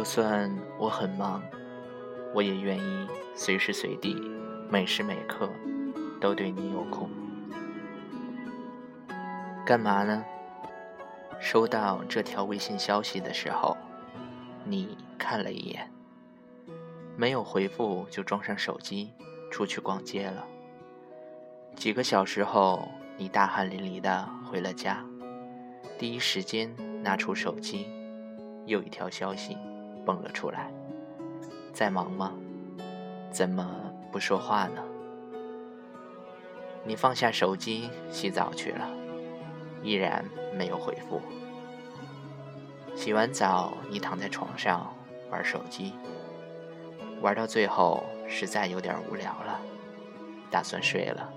就算我很忙，我也愿意随时随地、每时每刻都对你有空。干嘛呢？收到这条微信消息的时候，你看了一眼，没有回复就装上手机出去逛街了。几个小时后，你大汗淋漓的回了家，第一时间拿出手机，又一条消息。蹦了出来，在忙吗？怎么不说话呢？你放下手机洗澡去了，依然没有回复。洗完澡，你躺在床上玩手机，玩到最后实在有点无聊了，打算睡了，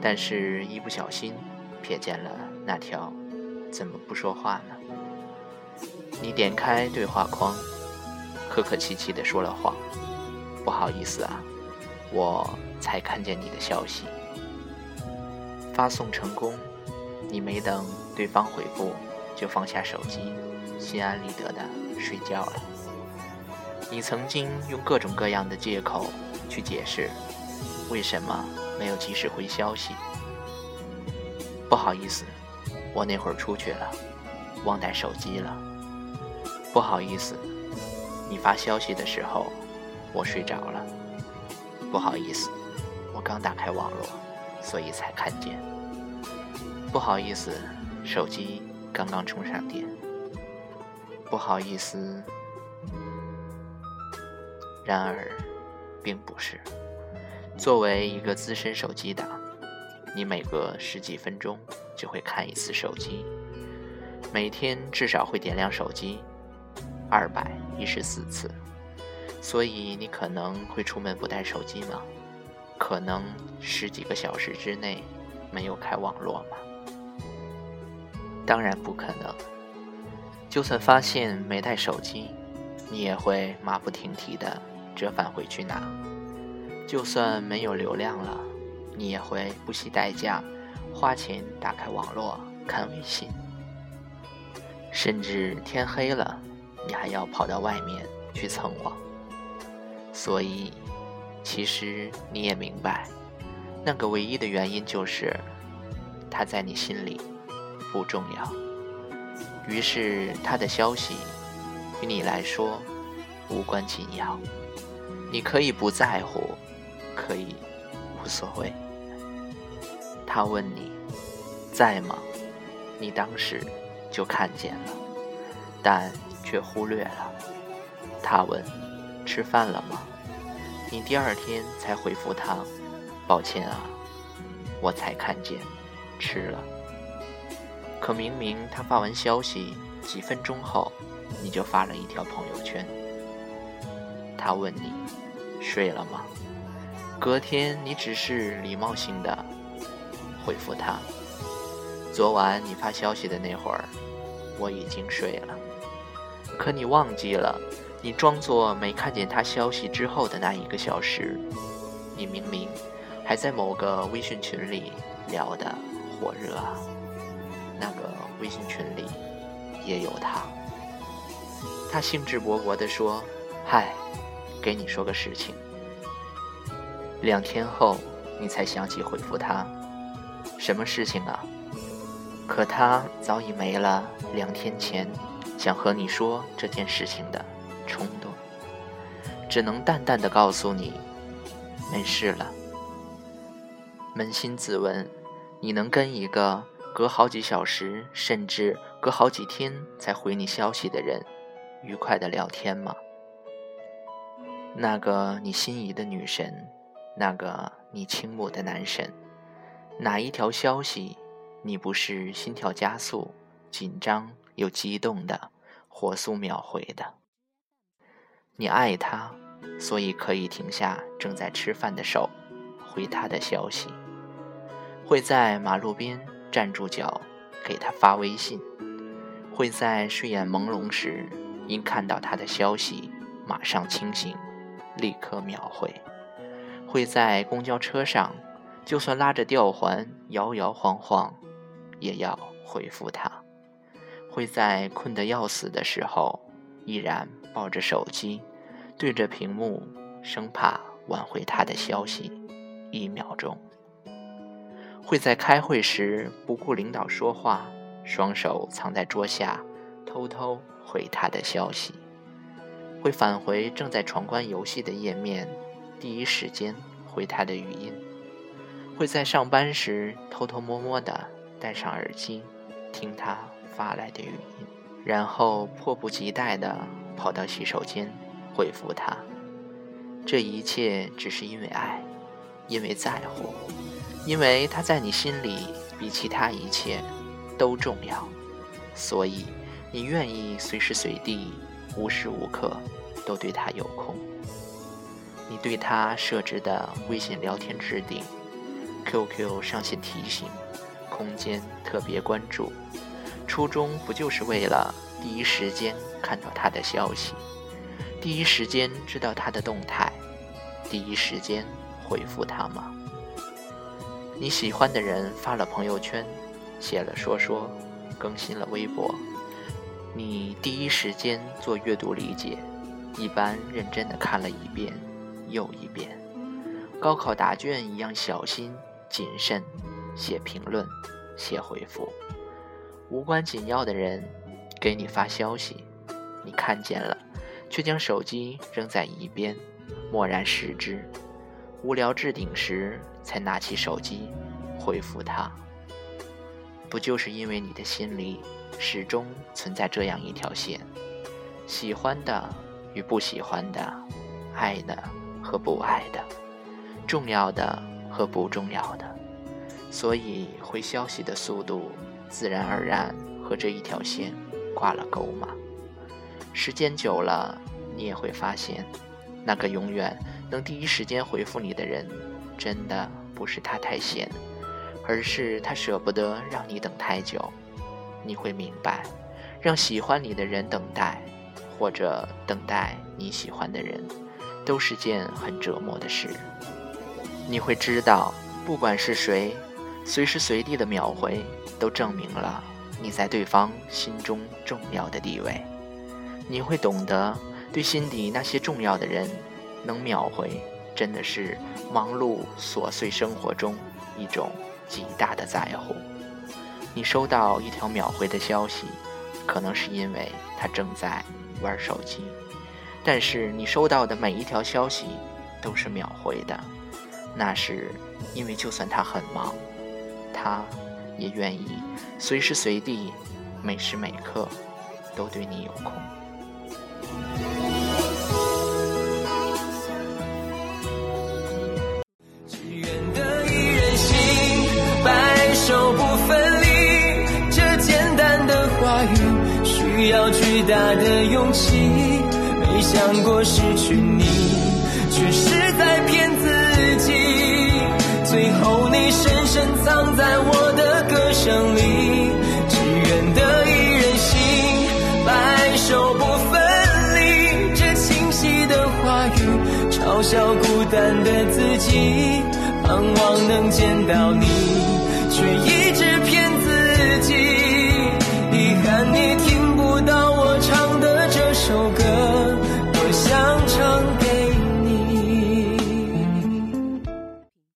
但是一不小心瞥见了那条“怎么不说话呢？”你点开对话框，客客气气的说了谎：“不好意思啊，我才看见你的消息。”发送成功，你没等对方回复，就放下手机，心安理得的睡觉了。你曾经用各种各样的借口去解释，为什么没有及时回消息。不好意思，我那会儿出去了，忘带手机了。不好意思，你发消息的时候，我睡着了。不好意思，我刚打开网络，所以才看见。不好意思，手机刚刚充上电。不好意思，然而，并不是。作为一个资深手机党，你每隔十几分钟就会看一次手机，每天至少会点亮手机。二百一十四次，所以你可能会出门不带手机吗？可能十几个小时之内没有开网络吗？当然不可能。就算发现没带手机，你也会马不停蹄的折返回去拿。就算没有流量了，你也会不惜代价花钱打开网络看微信，甚至天黑了。你还要跑到外面去蹭网，所以其实你也明白，那个唯一的原因就是他在你心里不重要。于是他的消息与你来说无关紧要，你可以不在乎，可以无所谓。他问你在吗？你当时就看见了，但。却忽略了。他问：“吃饭了吗？”你第二天才回复他：“抱歉啊，我才看见，吃了。”可明明他发完消息几分钟后，你就发了一条朋友圈。他问你：“睡了吗？”隔天你只是礼貌性的回复他：“昨晚你发消息的那会儿，我已经睡了。”可你忘记了，你装作没看见他消息之后的那一个小时，你明明还在某个微信群里聊得火热啊。那个微信群里也有他，他兴致勃勃地说：“嗨，给你说个事情。”两天后，你才想起回复他：“什么事情啊？”可他早已没了两天前。想和你说这件事情的冲动，只能淡淡的告诉你，没事了。扪心自问，你能跟一个隔好几小时，甚至隔好几天才回你消息的人，愉快的聊天吗？那个你心仪的女神，那个你倾慕的男神，哪一条消息，你不是心跳加速、紧张又激动的火速秒回的。你爱他，所以可以停下正在吃饭的手，回他的消息；会在马路边站住脚，给他发微信；会在睡眼朦胧时，因看到他的消息马上清醒，立刻秒回；会在公交车上，就算拉着吊环摇摇晃晃。也要回复他，会在困得要死的时候，依然抱着手机，对着屏幕，生怕挽回他的消息一秒钟；会在开会时不顾领导说话，双手藏在桌下，偷偷回他的消息；会返回正在闯关游戏的页面，第一时间回他的语音；会在上班时偷偷摸摸的。戴上耳机，听他发来的语音，然后迫不及待地跑到洗手间回复他。这一切只是因为爱，因为在乎，因为他在你心里比其他一切都重要，所以你愿意随时随地、无时无刻都对他有空。你对他设置的微信聊天置顶、QQ 上线提醒。空间特别关注，初衷不就是为了第一时间看到他的消息，第一时间知道他的动态，第一时间回复他吗？你喜欢的人发了朋友圈，写了说说，更新了微博，你第一时间做阅读理解，一般认真的看了一遍又一遍，高考答卷一样小心谨慎。写评论，写回复，无关紧要的人给你发消息，你看见了，却将手机扔在一边，默然视之。无聊置顶时，才拿起手机回复他。不就是因为你的心里始终存在这样一条线：喜欢的与不喜欢的，爱的和不爱的，重要的和不重要的。所以回消息的速度，自然而然和这一条线挂了钩嘛。时间久了，你也会发现，那个永远能第一时间回复你的人，真的不是他太闲，而是他舍不得让你等太久。你会明白，让喜欢你的人等待，或者等待你喜欢的人，都是件很折磨的事。你会知道，不管是谁。随时随地的秒回，都证明了你在对方心中重要的地位。你会懂得，对心底那些重要的人，能秒回，真的是忙碌琐碎生活中一种极大的在乎。你收到一条秒回的消息，可能是因为他正在玩手机，但是你收到的每一条消息都是秒回的，那是因为就算他很忙。他也愿意随时随地、每时每刻都对你有空。只愿得一人心，白首不分离。这简单的话语，需要巨大的勇气。没想过失去你，却是多少孤单的自己盼望能见到你却一直骗自己。